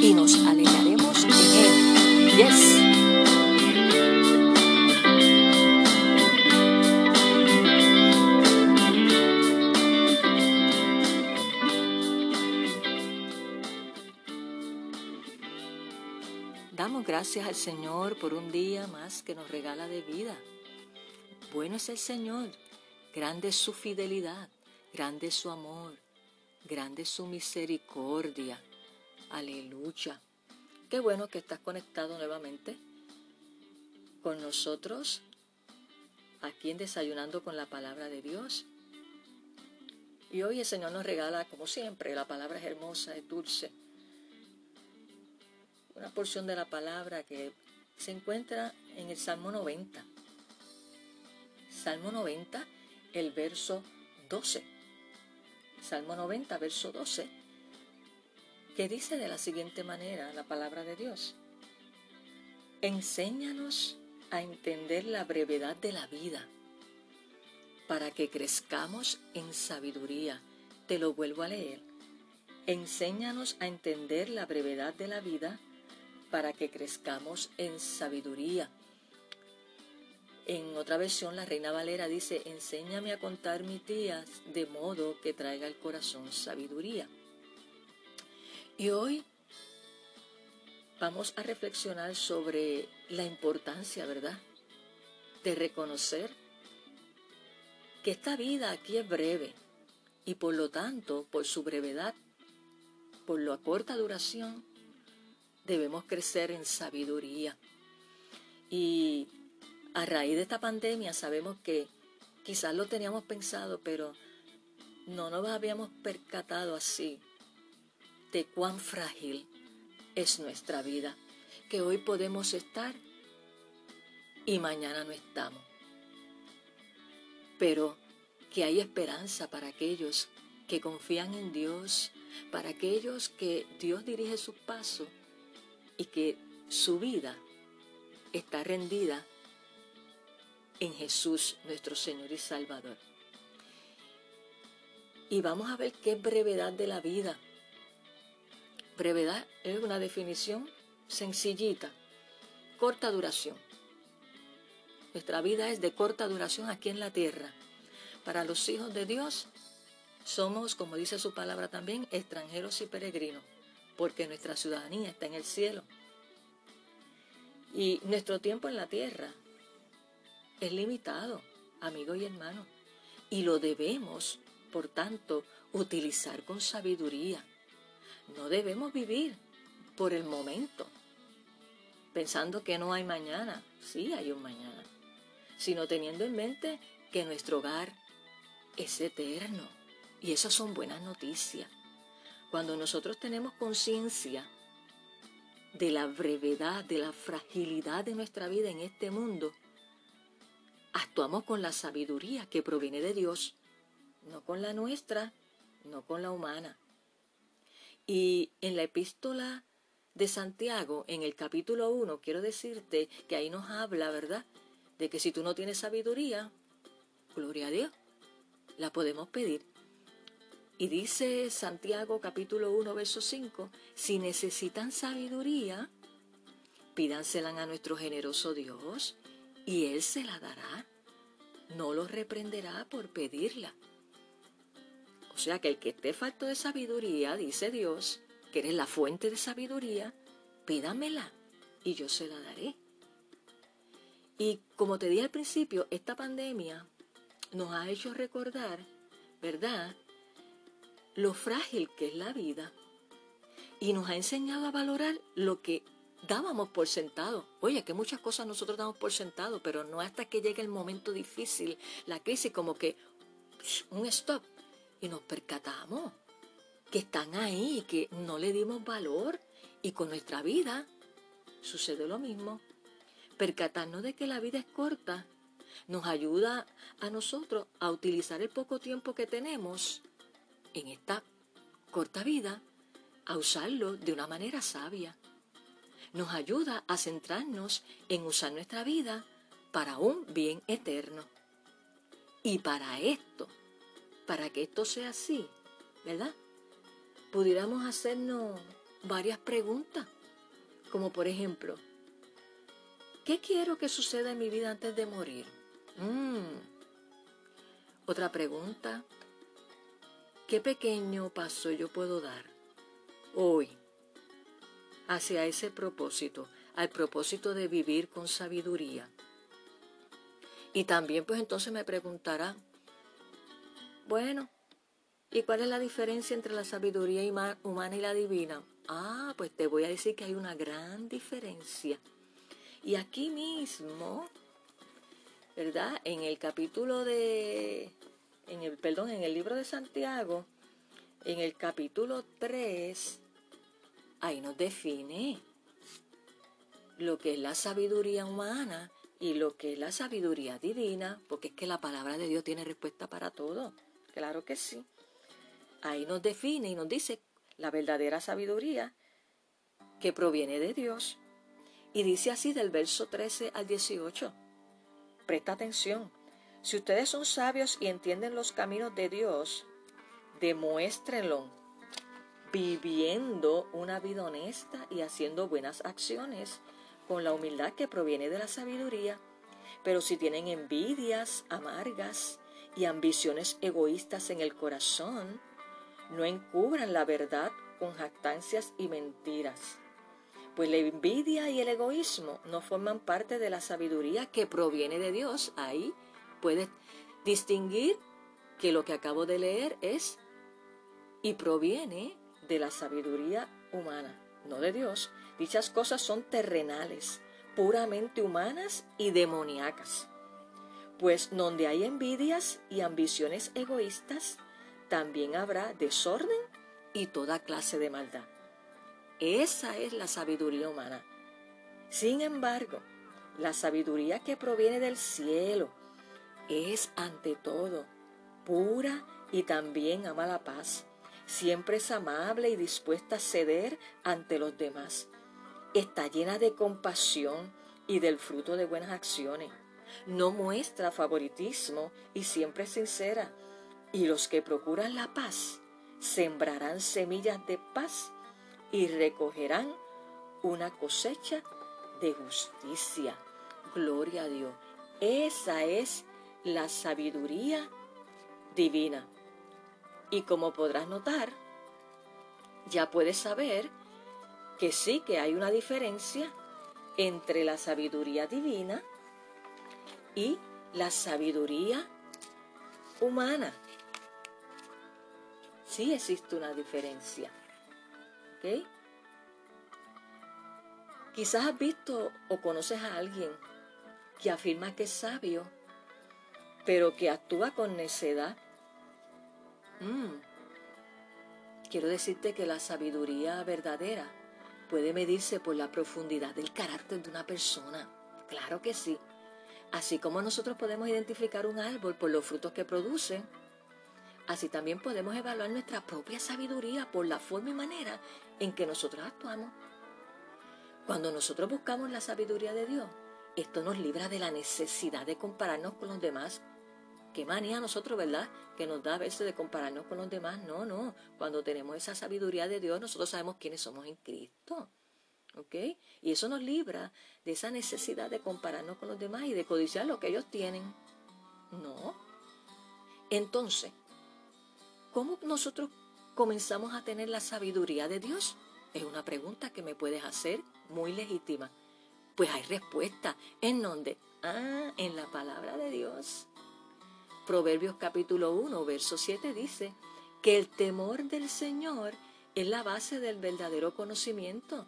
y nos alegraremos en Él. Yes. Damos gracias al Señor por un día más que nos regala de vida. Bueno es el Señor, grande es su fidelidad, grande es su amor, grande es su misericordia. Aleluya. Qué bueno que estás conectado nuevamente con nosotros aquí en Desayunando con la Palabra de Dios. Y hoy el Señor nos regala, como siempre, la palabra es hermosa, es dulce. Una porción de la palabra que se encuentra en el Salmo 90. Salmo 90, el verso 12. Salmo 90, verso 12, que dice de la siguiente manera la palabra de Dios. Enséñanos a entender la brevedad de la vida para que crezcamos en sabiduría. Te lo vuelvo a leer. Enséñanos a entender la brevedad de la vida para que crezcamos en sabiduría. En otra versión, la Reina Valera dice, enséñame a contar mis días de modo que traiga al corazón sabiduría. Y hoy vamos a reflexionar sobre la importancia, ¿verdad?, de reconocer que esta vida aquí es breve y por lo tanto, por su brevedad, por la corta duración, debemos crecer en sabiduría. Y a raíz de esta pandemia sabemos que quizás lo teníamos pensado, pero no nos habíamos percatado así de cuán frágil es nuestra vida, que hoy podemos estar y mañana no estamos. Pero que hay esperanza para aquellos que confían en Dios, para aquellos que Dios dirige sus pasos y que su vida está rendida en Jesús nuestro Señor y Salvador. Y vamos a ver qué brevedad de la vida. Brevedad es una definición sencillita, corta duración. Nuestra vida es de corta duración aquí en la tierra. Para los hijos de Dios somos, como dice su palabra también, extranjeros y peregrinos, porque nuestra ciudadanía está en el cielo. Y nuestro tiempo en la tierra es limitado, amigos y hermanos, y lo debemos, por tanto, utilizar con sabiduría. No debemos vivir por el momento, pensando que no hay mañana. Sí hay un mañana, sino teniendo en mente que nuestro hogar es eterno. Y esas son buenas noticias. Cuando nosotros tenemos conciencia de la brevedad, de la fragilidad de nuestra vida en este mundo, actuamos con la sabiduría que proviene de Dios, no con la nuestra, no con la humana. Y en la epístola de Santiago, en el capítulo 1, quiero decirte que ahí nos habla, ¿verdad? De que si tú no tienes sabiduría, gloria a Dios, la podemos pedir. Y dice Santiago capítulo 1, verso 5, si necesitan sabiduría, pídansela a nuestro generoso Dios y Él se la dará. No los reprenderá por pedirla. O sea que el que esté falto de sabiduría, dice Dios, que eres la fuente de sabiduría, pídamela y yo se la daré. Y como te dije al principio, esta pandemia nos ha hecho recordar, ¿verdad?, lo frágil que es la vida y nos ha enseñado a valorar lo que dábamos por sentado. Oye, que muchas cosas nosotros damos por sentado, pero no hasta que llegue el momento difícil, la crisis, como que un stop. Y nos percatamos que están ahí y que no le dimos valor. Y con nuestra vida sucede lo mismo. Percatarnos de que la vida es corta nos ayuda a nosotros a utilizar el poco tiempo que tenemos en esta corta vida, a usarlo de una manera sabia nos ayuda a centrarnos en usar nuestra vida para un bien eterno. Y para esto, para que esto sea así, ¿verdad? Pudiéramos hacernos varias preguntas, como por ejemplo, ¿qué quiero que suceda en mi vida antes de morir? Mm. Otra pregunta, ¿qué pequeño paso yo puedo dar hoy hacia ese propósito, al propósito de vivir con sabiduría? Y también pues entonces me preguntará, bueno, ¿y cuál es la diferencia entre la sabiduría humana y la divina? Ah, pues te voy a decir que hay una gran diferencia. Y aquí mismo, ¿verdad? En el capítulo de, en el, perdón, en el libro de Santiago, en el capítulo 3, ahí nos define lo que es la sabiduría humana y lo que es la sabiduría divina, porque es que la palabra de Dios tiene respuesta para todo. Claro que sí. Ahí nos define y nos dice la verdadera sabiduría que proviene de Dios. Y dice así del verso 13 al 18. Presta atención. Si ustedes son sabios y entienden los caminos de Dios, demuéstrenlo viviendo una vida honesta y haciendo buenas acciones con la humildad que proviene de la sabiduría. Pero si tienen envidias amargas y ambiciones egoístas en el corazón, no encubran la verdad con jactancias y mentiras. Pues la envidia y el egoísmo no forman parte de la sabiduría que proviene de Dios. Ahí puedes distinguir que lo que acabo de leer es y proviene de la sabiduría humana, no de Dios. Dichas cosas son terrenales, puramente humanas y demoníacas. Pues donde hay envidias y ambiciones egoístas, también habrá desorden y toda clase de maldad. Esa es la sabiduría humana. Sin embargo, la sabiduría que proviene del cielo es ante todo pura y también ama la paz. Siempre es amable y dispuesta a ceder ante los demás. Está llena de compasión y del fruto de buenas acciones no muestra favoritismo y siempre es sincera. Y los que procuran la paz sembrarán semillas de paz y recogerán una cosecha de justicia. Gloria a Dios. Esa es la sabiduría divina. Y como podrás notar, ya puedes saber que sí que hay una diferencia entre la sabiduría divina y la sabiduría humana. Sí existe una diferencia. ¿Ok? Quizás has visto o conoces a alguien que afirma que es sabio, pero que actúa con necedad. Mm. Quiero decirte que la sabiduría verdadera puede medirse por la profundidad del carácter de una persona. Claro que sí. Así como nosotros podemos identificar un árbol por los frutos que produce, así también podemos evaluar nuestra propia sabiduría por la forma y manera en que nosotros actuamos. Cuando nosotros buscamos la sabiduría de Dios, esto nos libra de la necesidad de compararnos con los demás. Qué manía a nosotros, ¿verdad? Que nos da a veces de compararnos con los demás. No, no. Cuando tenemos esa sabiduría de Dios, nosotros sabemos quiénes somos en Cristo. ¿Ok? Y eso nos libra de esa necesidad de compararnos con los demás y de codiciar lo que ellos tienen. No. Entonces, ¿cómo nosotros comenzamos a tener la sabiduría de Dios? Es una pregunta que me puedes hacer muy legítima. Pues hay respuesta. ¿En dónde? Ah, en la palabra de Dios. Proverbios capítulo 1, verso 7 dice que el temor del Señor es la base del verdadero conocimiento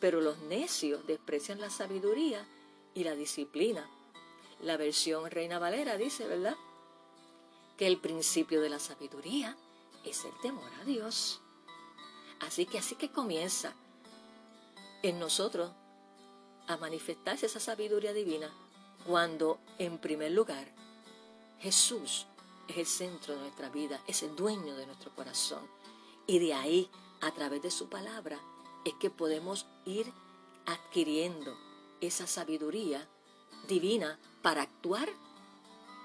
pero los necios desprecian la sabiduría y la disciplina. La versión Reina Valera dice, ¿verdad? Que el principio de la sabiduría es el temor a Dios. Así que así que comienza en nosotros a manifestarse esa sabiduría divina cuando en primer lugar Jesús es el centro de nuestra vida, es el dueño de nuestro corazón. Y de ahí, a través de su palabra, es que podemos ir adquiriendo esa sabiduría divina para actuar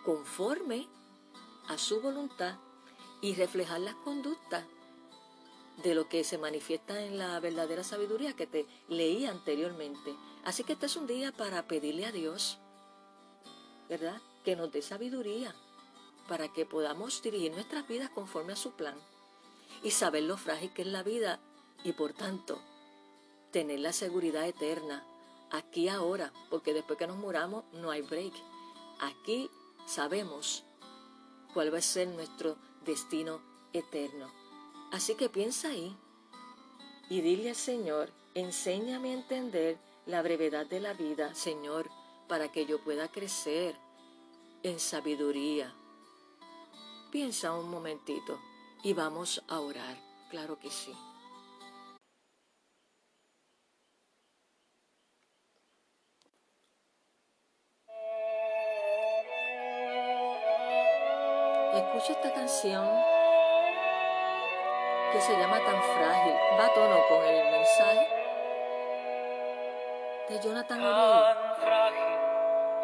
conforme a su voluntad y reflejar las conductas de lo que se manifiesta en la verdadera sabiduría que te leí anteriormente. Así que este es un día para pedirle a Dios, ¿verdad? Que nos dé sabiduría para que podamos dirigir nuestras vidas conforme a su plan y saber lo frágil que es la vida y por tanto tener la seguridad eterna aquí ahora, porque después que nos muramos no hay break. Aquí sabemos cuál va a ser nuestro destino eterno. Así que piensa ahí y dile al Señor, enséñame a entender la brevedad de la vida, Señor, para que yo pueda crecer en sabiduría. Piensa un momentito y vamos a orar, claro que sí. Escucha esta canción que se llama Tan Frágil. Va a tono con el mensaje de Jonathan Tan frágil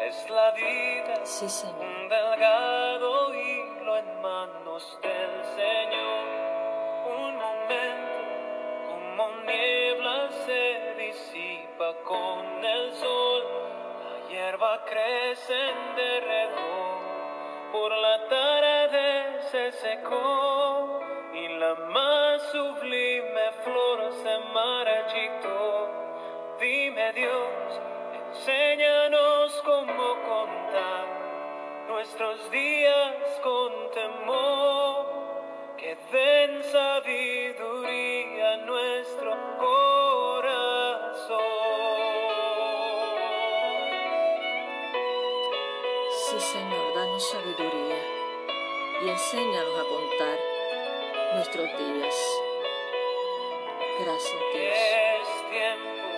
es la vida. Sí, Señor. Un delgado hilo en manos del Señor. Un momento como niebla se disipa con el sol. La hierba crece en derredor. Por la tarde se secó y la más sublime flor se marchitó. Dime Dios, enséñanos cómo contar nuestros días con temor, que den sabiduría nuestro corazón. Sí, Señor, danos sabiduría y enséñanos a contar nuestros días. Gracias, Dios. Es tiempo,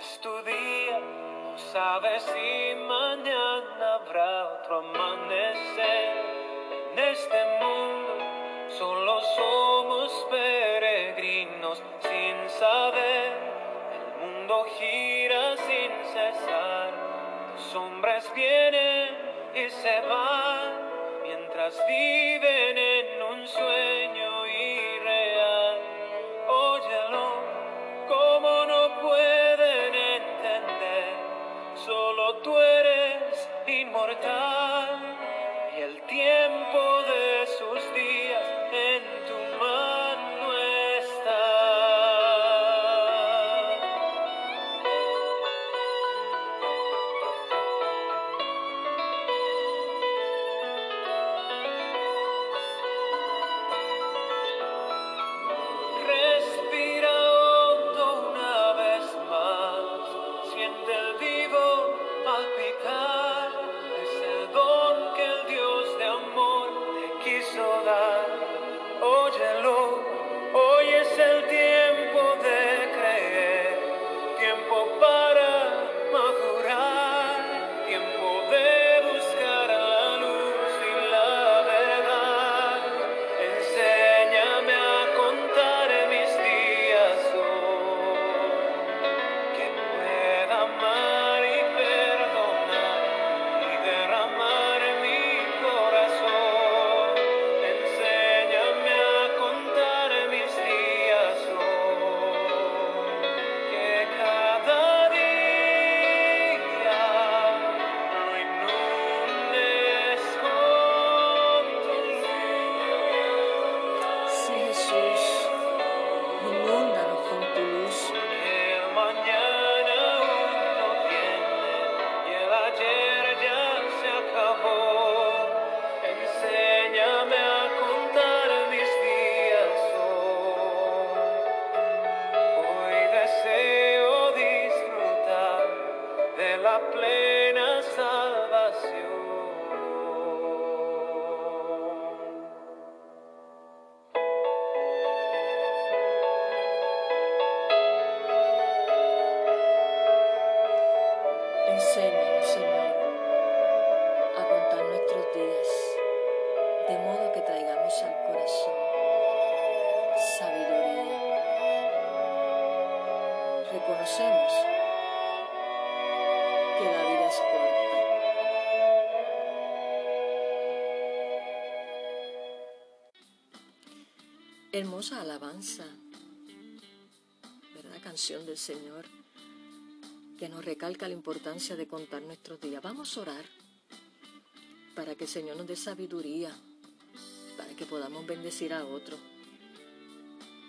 es tu día, no sabes si mañana habrá otro amanecer. En este mundo solo somos peregrinos sin saber. El mundo gira sin cesar, los hombres vienen y se van viven en un sueño Hermosa alabanza, ¿verdad? Canción del Señor que nos recalca la importancia de contar nuestros días. Vamos a orar para que el Señor nos dé sabiduría, para que podamos bendecir a otros.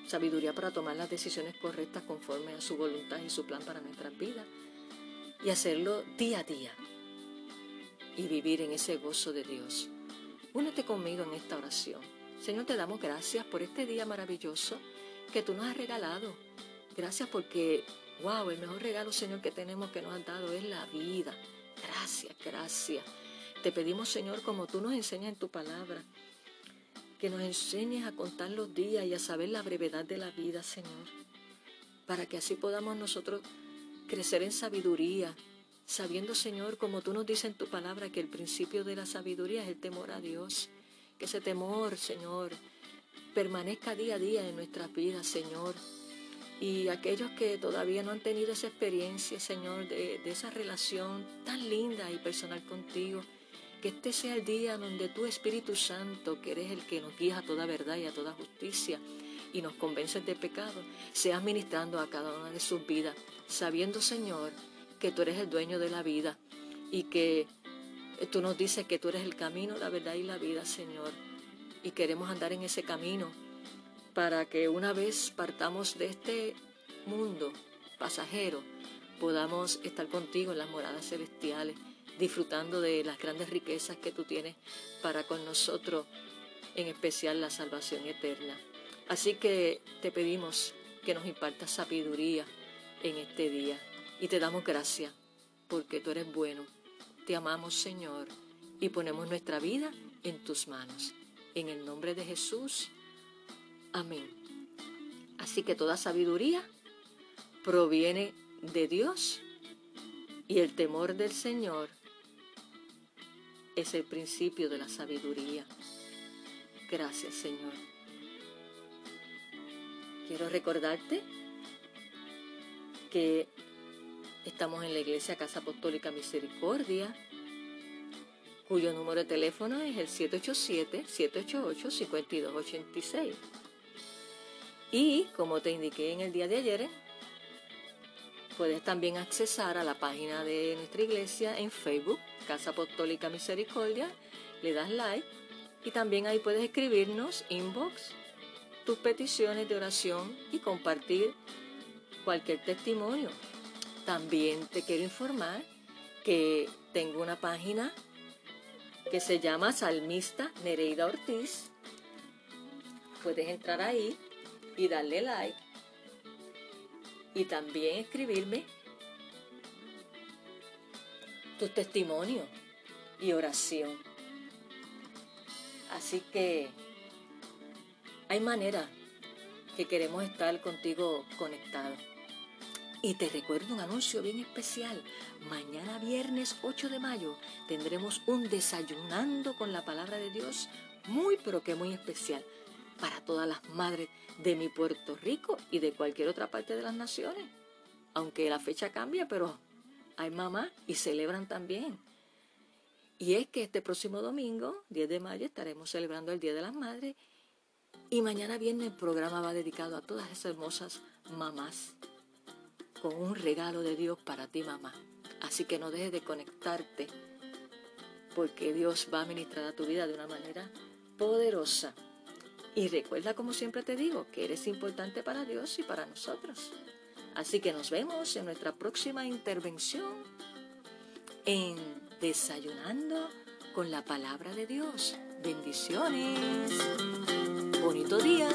Sabiduría para tomar las decisiones correctas conforme a su voluntad y su plan para nuestras vidas. Y hacerlo día a día. Y vivir en ese gozo de Dios. Únete conmigo en esta oración. Señor, te damos gracias por este día maravilloso que tú nos has regalado. Gracias porque Wow, el mejor regalo, Señor, que tenemos que nos has dado es la vida. Gracias, gracias. Te pedimos, Señor, como tú nos enseñas en tu palabra, que nos enseñes a contar los días y a saber la brevedad de la vida, Señor, para que así podamos nosotros crecer en sabiduría, sabiendo, Señor, como tú nos dices en tu palabra, que el principio de la sabiduría es el temor a Dios. Que ese temor, Señor, permanezca día a día en nuestras vidas, Señor. Y aquellos que todavía no han tenido esa experiencia, Señor, de, esa relación tan linda y personal contigo, que este sea el día donde tu Espíritu Santo, que eres el que nos guía a toda verdad y a toda justicia y nos convences de pecado, sea ministrando a cada una de sus vidas, sabiendo, Señor, que tú eres el dueño de la vida y que tú nos dices que tú eres el camino, la verdad y la vida, Señor. Y queremos andar en ese camino para que una vez partamos de este mundo pasajero, podamos estar contigo en las moradas celestiales, disfrutando de las grandes riquezas que tú tienes para con nosotros, en especial la salvación eterna. Así que te pedimos que nos impartas sabiduría en este día y te damos gracias porque tú eres bueno. Te amamos, Señor, y ponemos nuestra vida en tus manos. En el nombre de Jesús. Amén. Así que toda sabiduría proviene de Dios y el temor del Señor es el principio de la sabiduría. Gracias Señor. Quiero recordarte que estamos en la Iglesia Casa Apostólica Misericordia, cuyo número de teléfono es el 787-788-5286. Y como te indiqué en el día de ayer, puedes también accesar a la página de nuestra iglesia en Facebook, Casa Apostólica Misericordia, le das like y también ahí puedes escribirnos inbox tus peticiones de oración y compartir cualquier testimonio. También te quiero informar que tengo una página que se llama Salmista Nereida Ortiz. Puedes entrar ahí y darle like y también escribirme tu testimonio y oración. Así que hay manera que queremos estar contigo conectados. Y te recuerdo un anuncio bien especial. Mañana viernes 8 de mayo tendremos un desayunando con la palabra de Dios muy pero que muy especial para todas las madres de mi Puerto Rico y de cualquier otra parte de las naciones. Aunque la fecha cambia, pero hay mamás y celebran también. Y es que este próximo domingo, 10 de mayo, estaremos celebrando el Día de las Madres y mañana viene el programa va dedicado a todas esas hermosas mamás con un regalo de Dios para ti, mamá. Así que no dejes de conectarte porque Dios va a ministrar a tu vida de una manera poderosa. Y recuerda, como siempre te digo, que eres importante para Dios y para nosotros. Así que nos vemos en nuestra próxima intervención en Desayunando con la Palabra de Dios. Bendiciones. Bonito día.